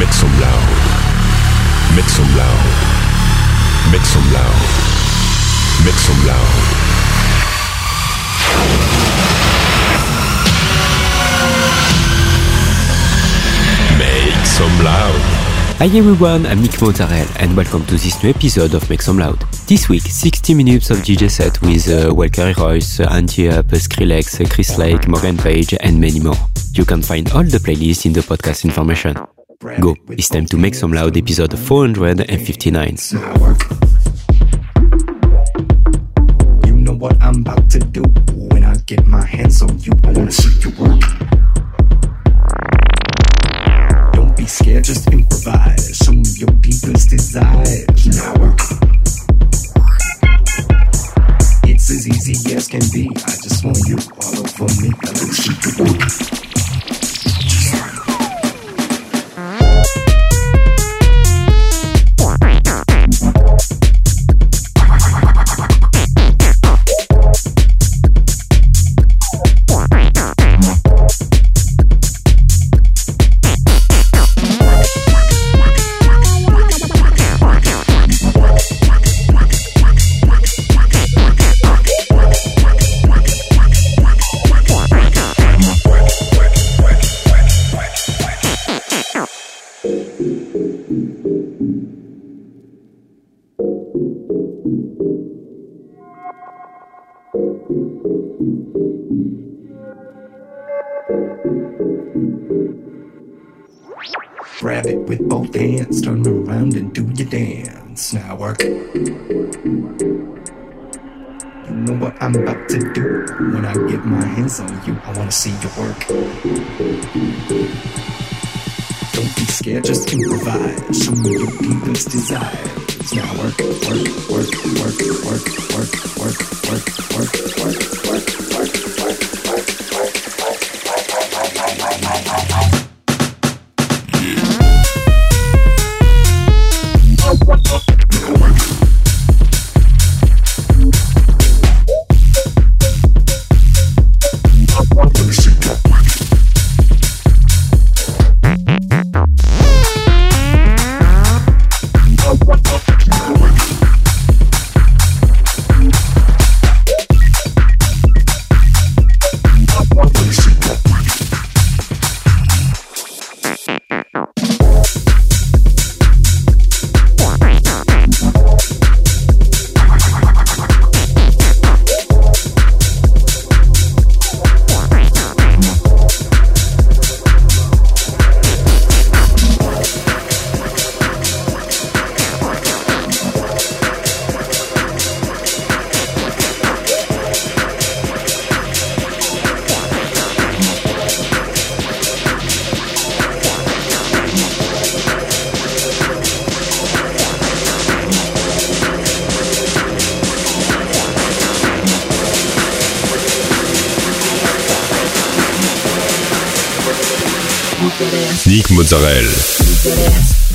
Make some loud. Make some loud. Make some loud. Make some loud. Make some loud. Hi everyone, I'm Nick Mozzarella and welcome to this new episode of Make Some Loud. This week, 60 minutes of DJ set with uh, Walker Royce, uh, Anti Up, uh, Skrillex, uh, Chris Lake, Morgan Page and many more. You can find all the playlists in the podcast information. Go, it's time to Make Some Loud episode 459. You know what I'm about to do when I get my hands on you. I wanna see you work. Don't be scared, just improvise. Your deepest desires. Now work. It's as easy as can be. I just want you all over me. I wanna see you work. It with both hands, turn around and do your dance. Now work. You know what I'm about to do when I get my hands on you. I wanna see you work. Don't be scared, just improvise. Show me your deepest desires. Now work, work, work, work, work, work, work, work, work, work, work, work, Nick Mozzarella.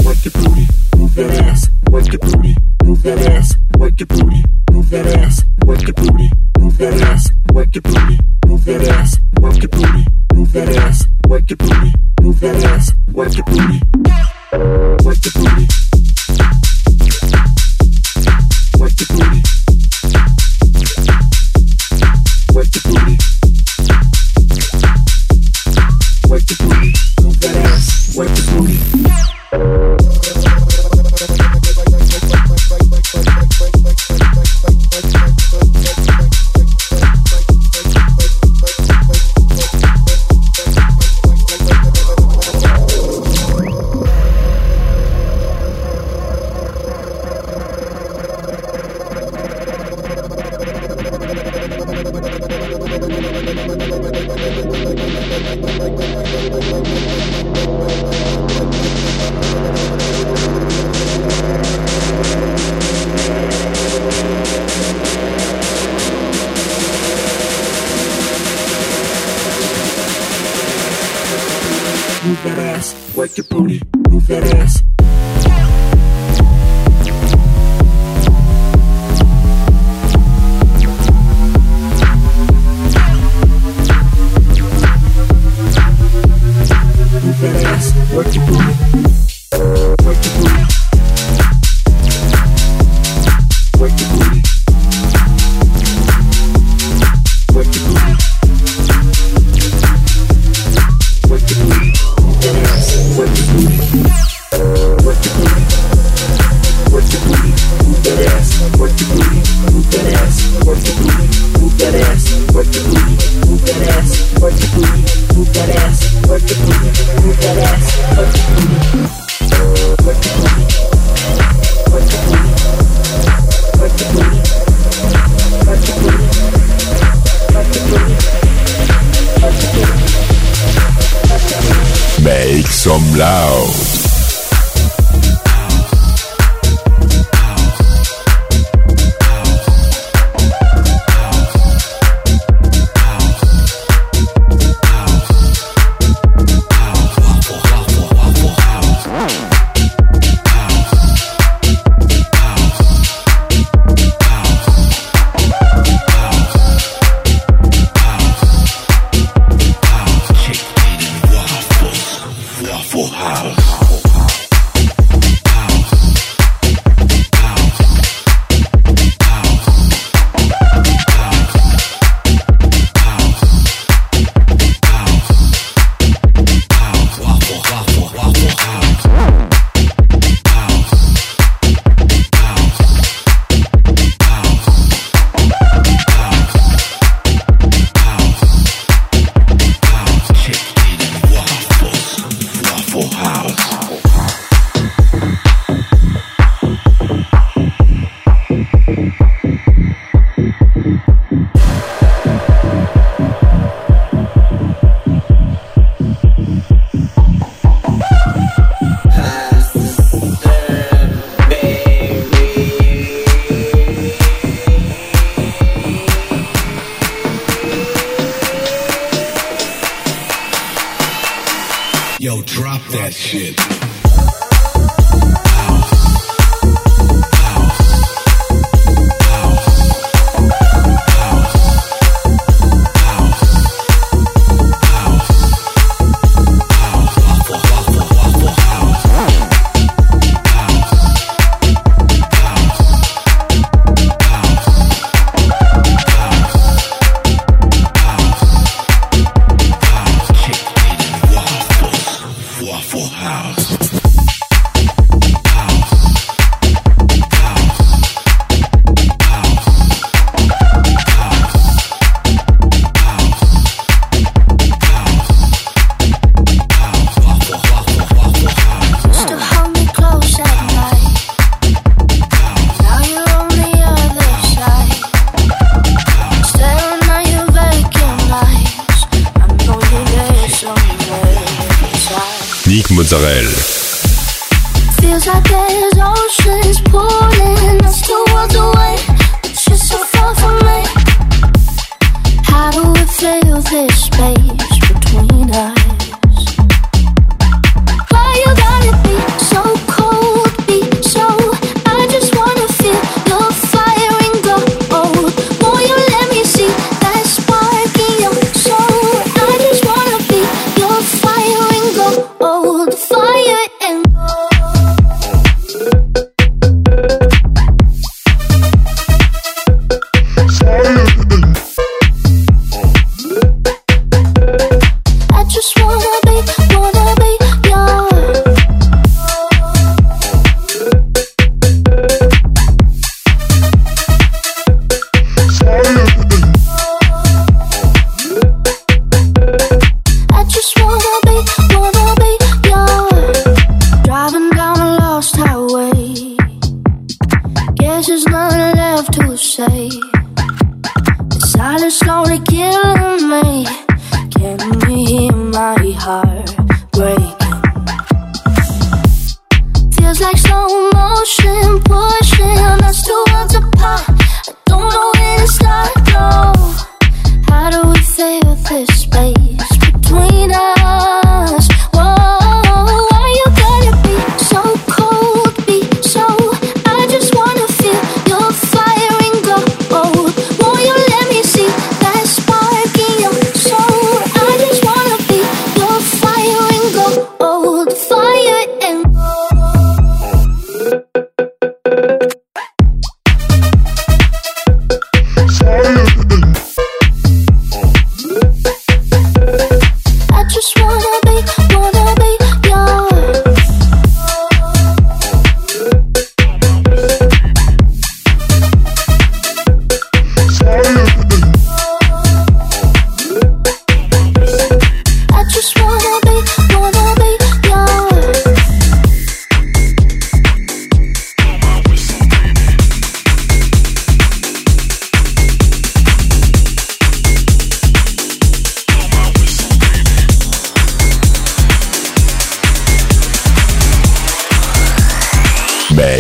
Work your booty, move that ass. Work your booty, move that ass. Work your booty,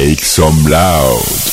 Make some loud.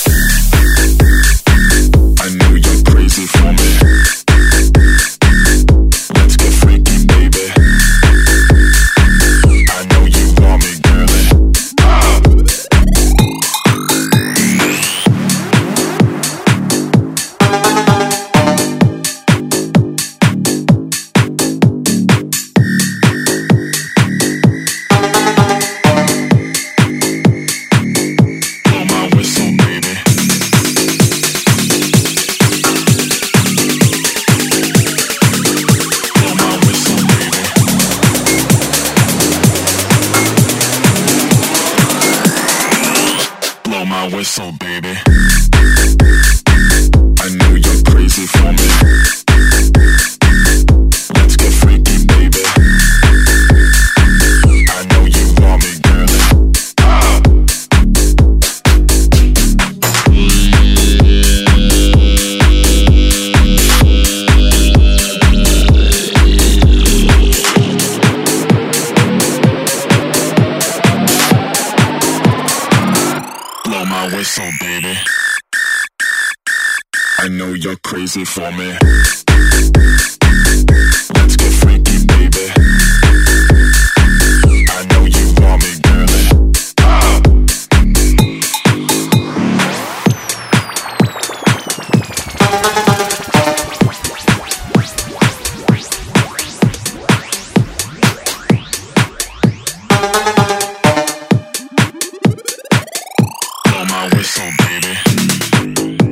Whistle, baby.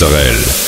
Mozzarella.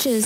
pictures.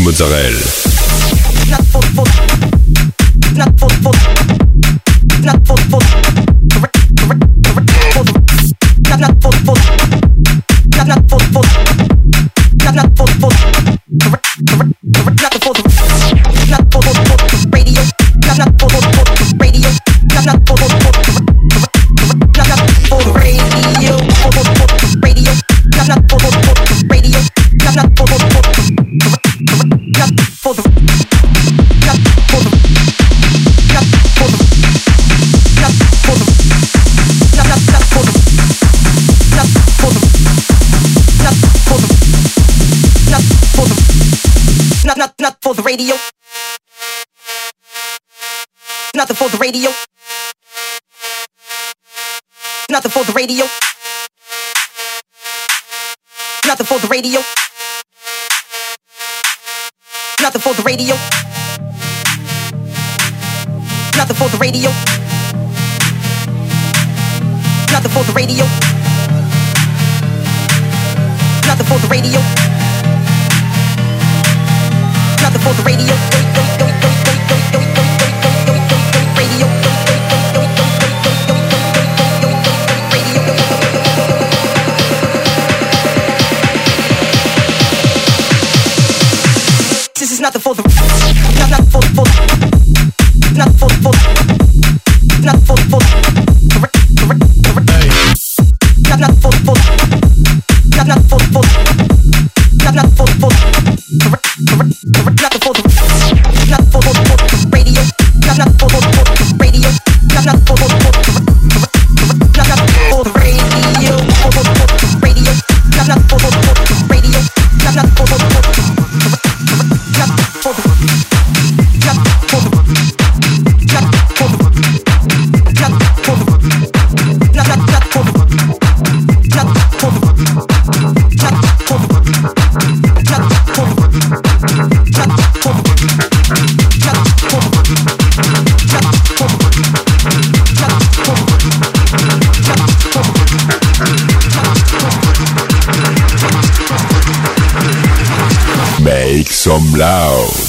Mozzarella. nothing for the radio. Nothing for the radio. Nothing for the radio. Nothing for the radio. Nothing for the radio. Nothing for the radio. Nothing for the radio. Nothing for the radio. Not for the not not for for not for for not for for not not for for not not for for not not for some loud.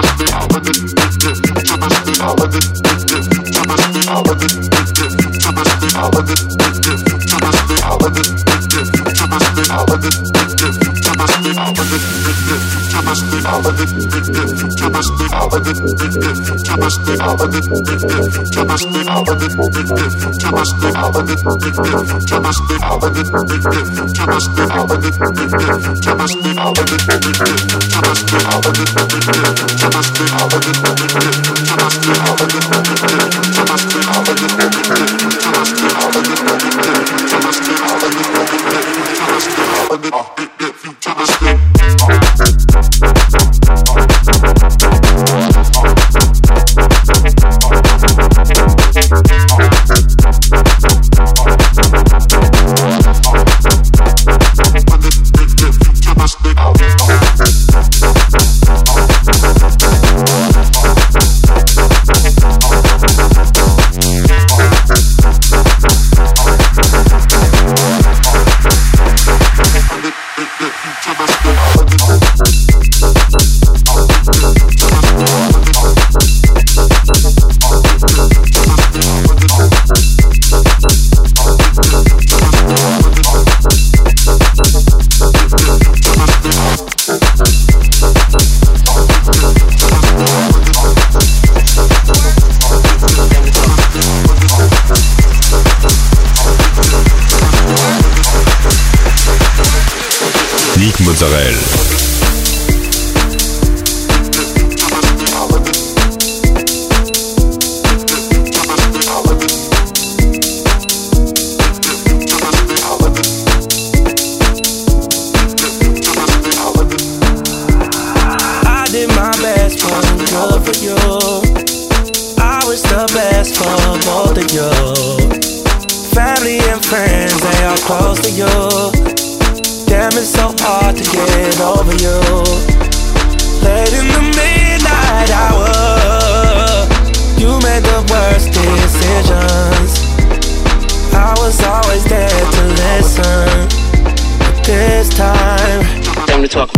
Thank you. If you. tell us close to you. Damn, it's so hard to get over you. Late in the midnight hour, you made the worst decisions. I was always there to listen, but this time, time to talk.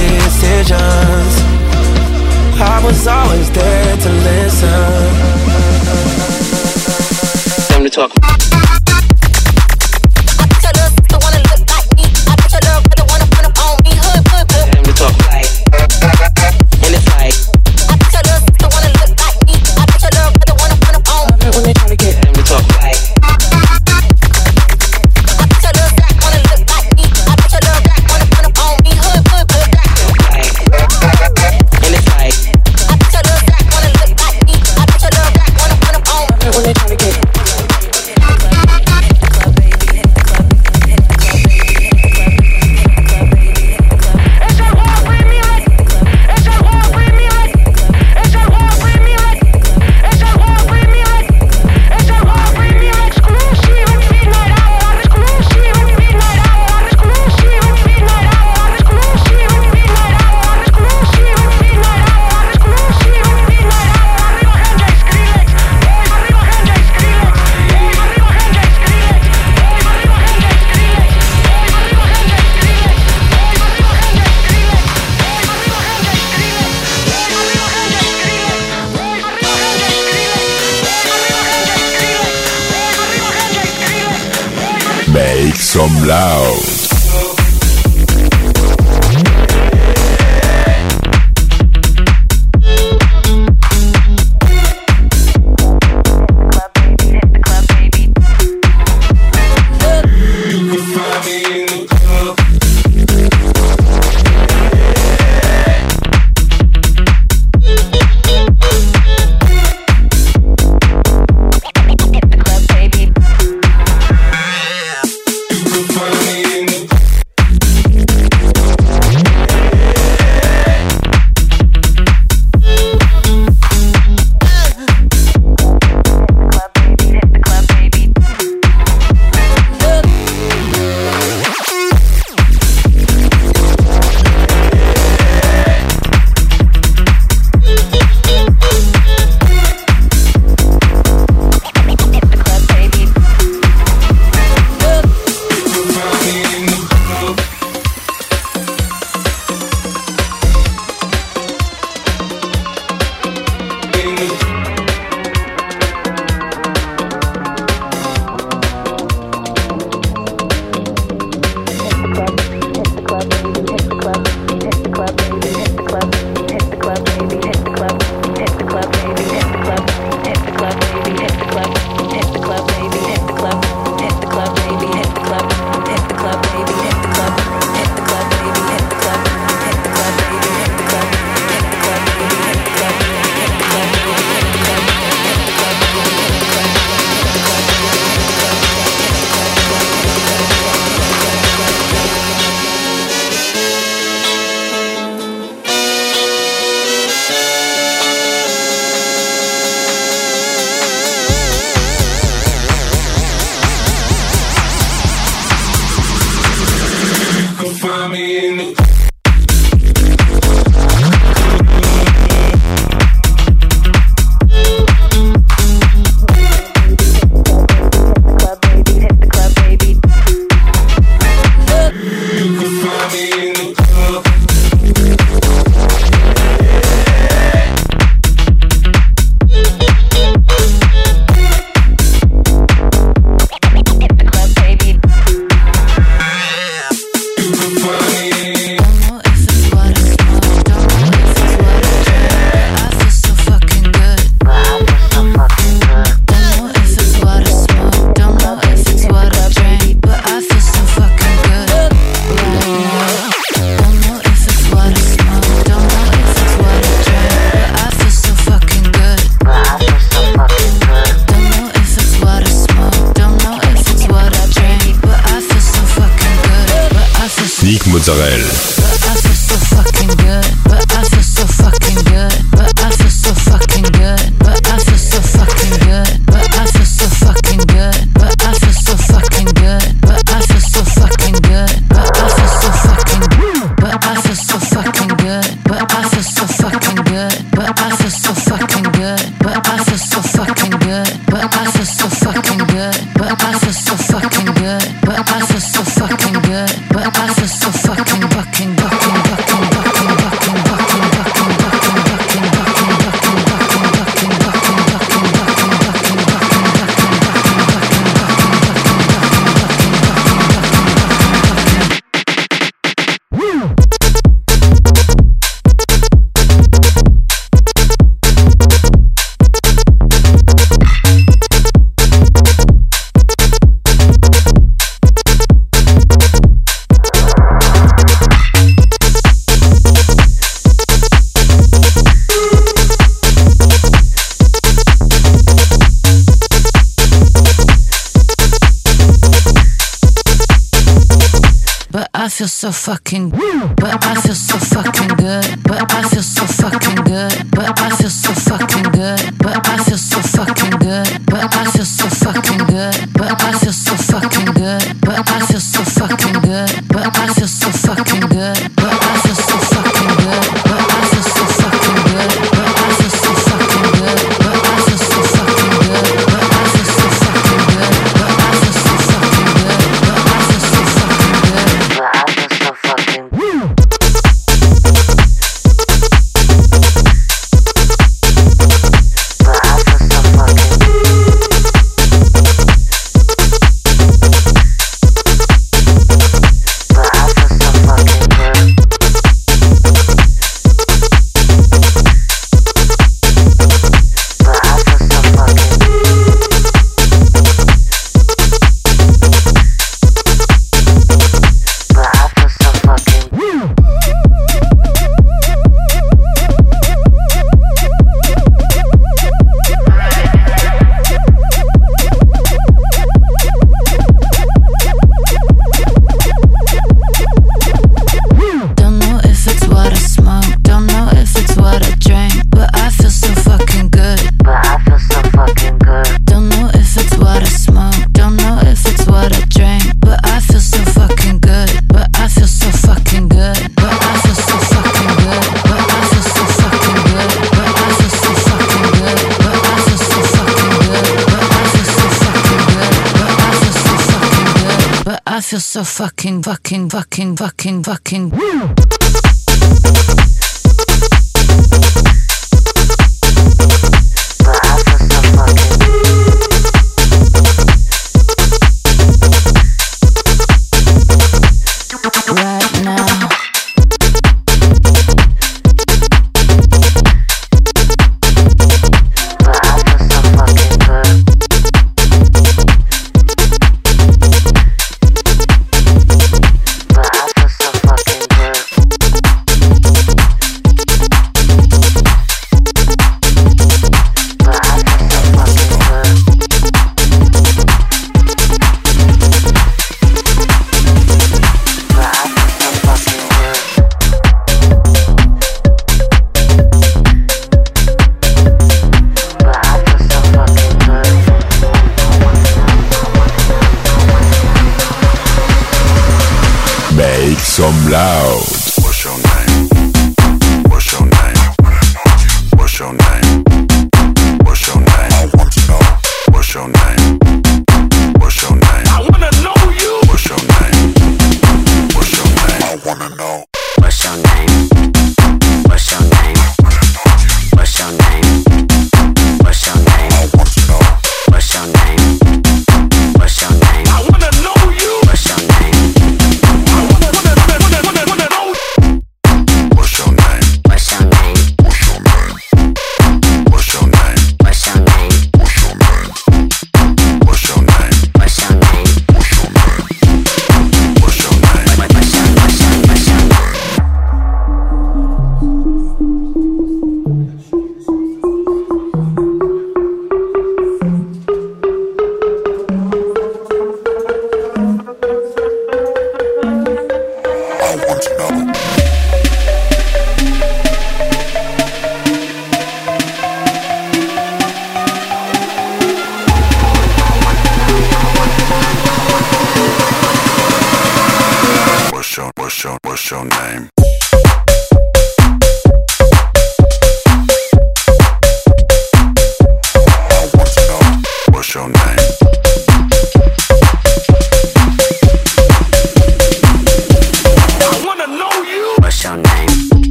Decisions. I was always there to listen. Time to talk. Some loud. Feel so fucking fucking fucking fucking fucking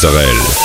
sorel.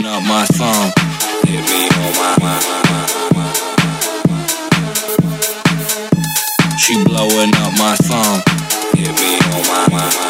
pulling up my phone. Hit me on my, my, my, my, She blowing up my phone. Hit me on my, my, my.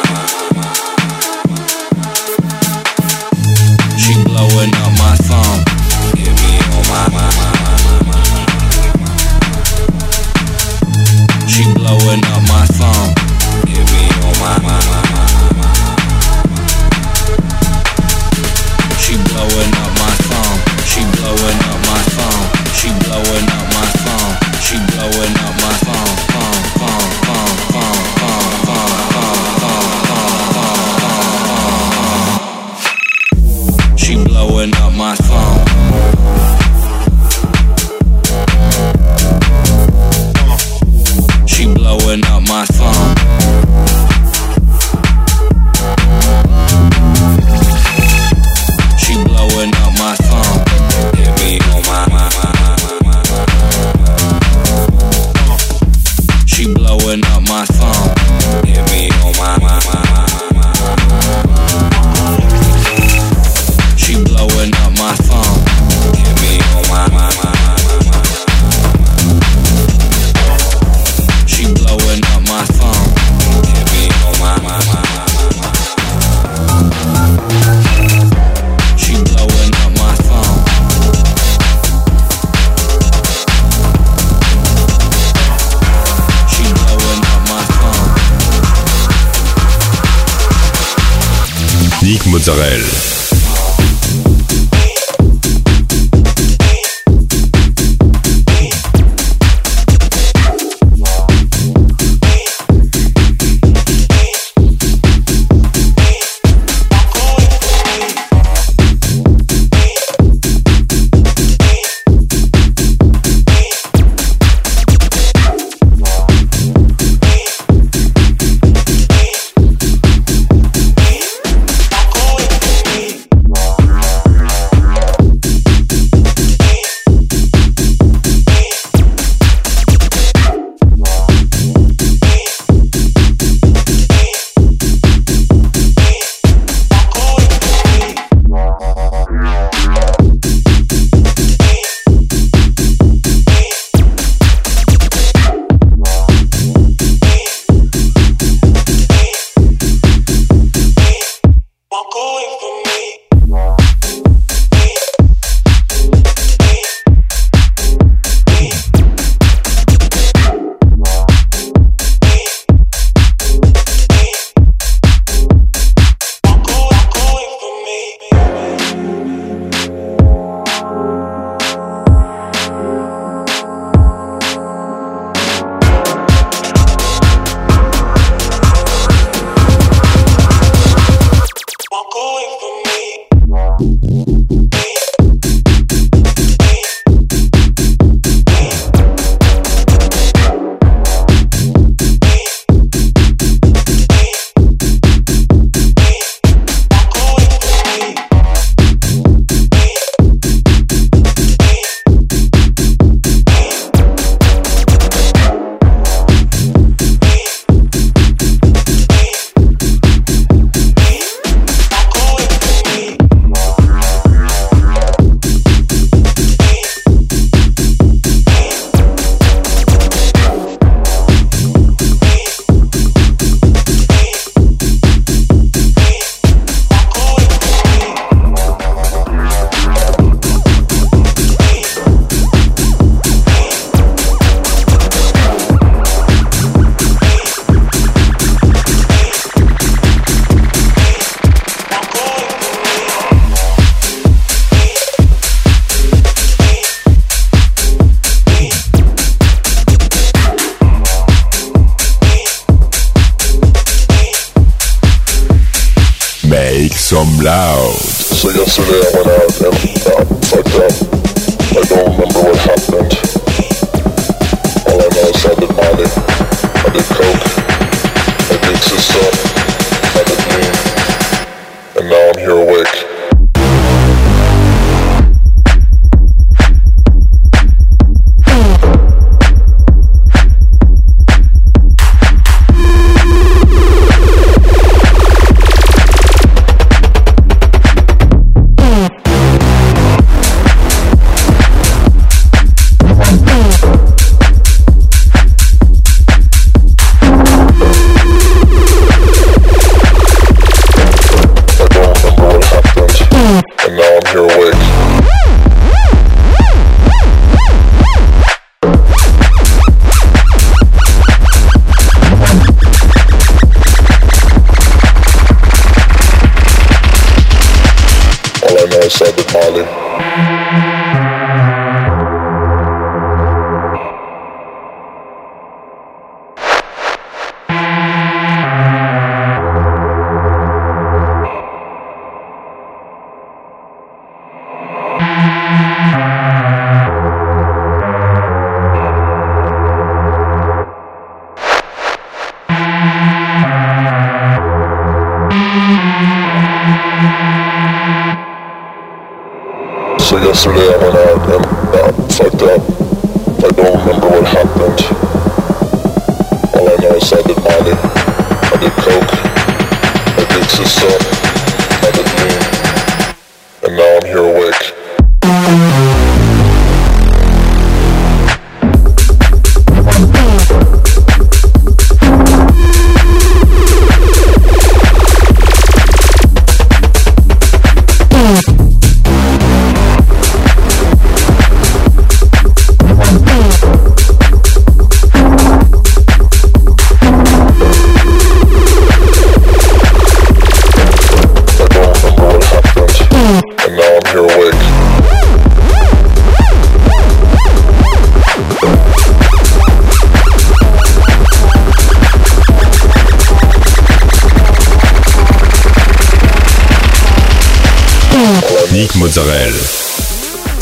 So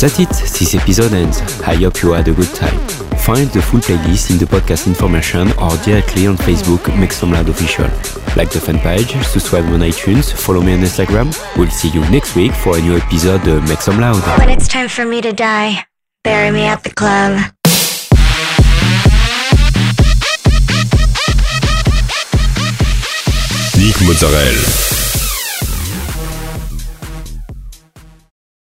That's it, this episode ends. I hope you had a good time. Find the full playlist in the podcast information or directly on Facebook, Make Some Loud Official. Like the fan page, subscribe on iTunes, follow me on Instagram. We'll see you next week for a new episode of Make Some Loud. When it's time for me to die, bury me at the club. Nick Mozzarella.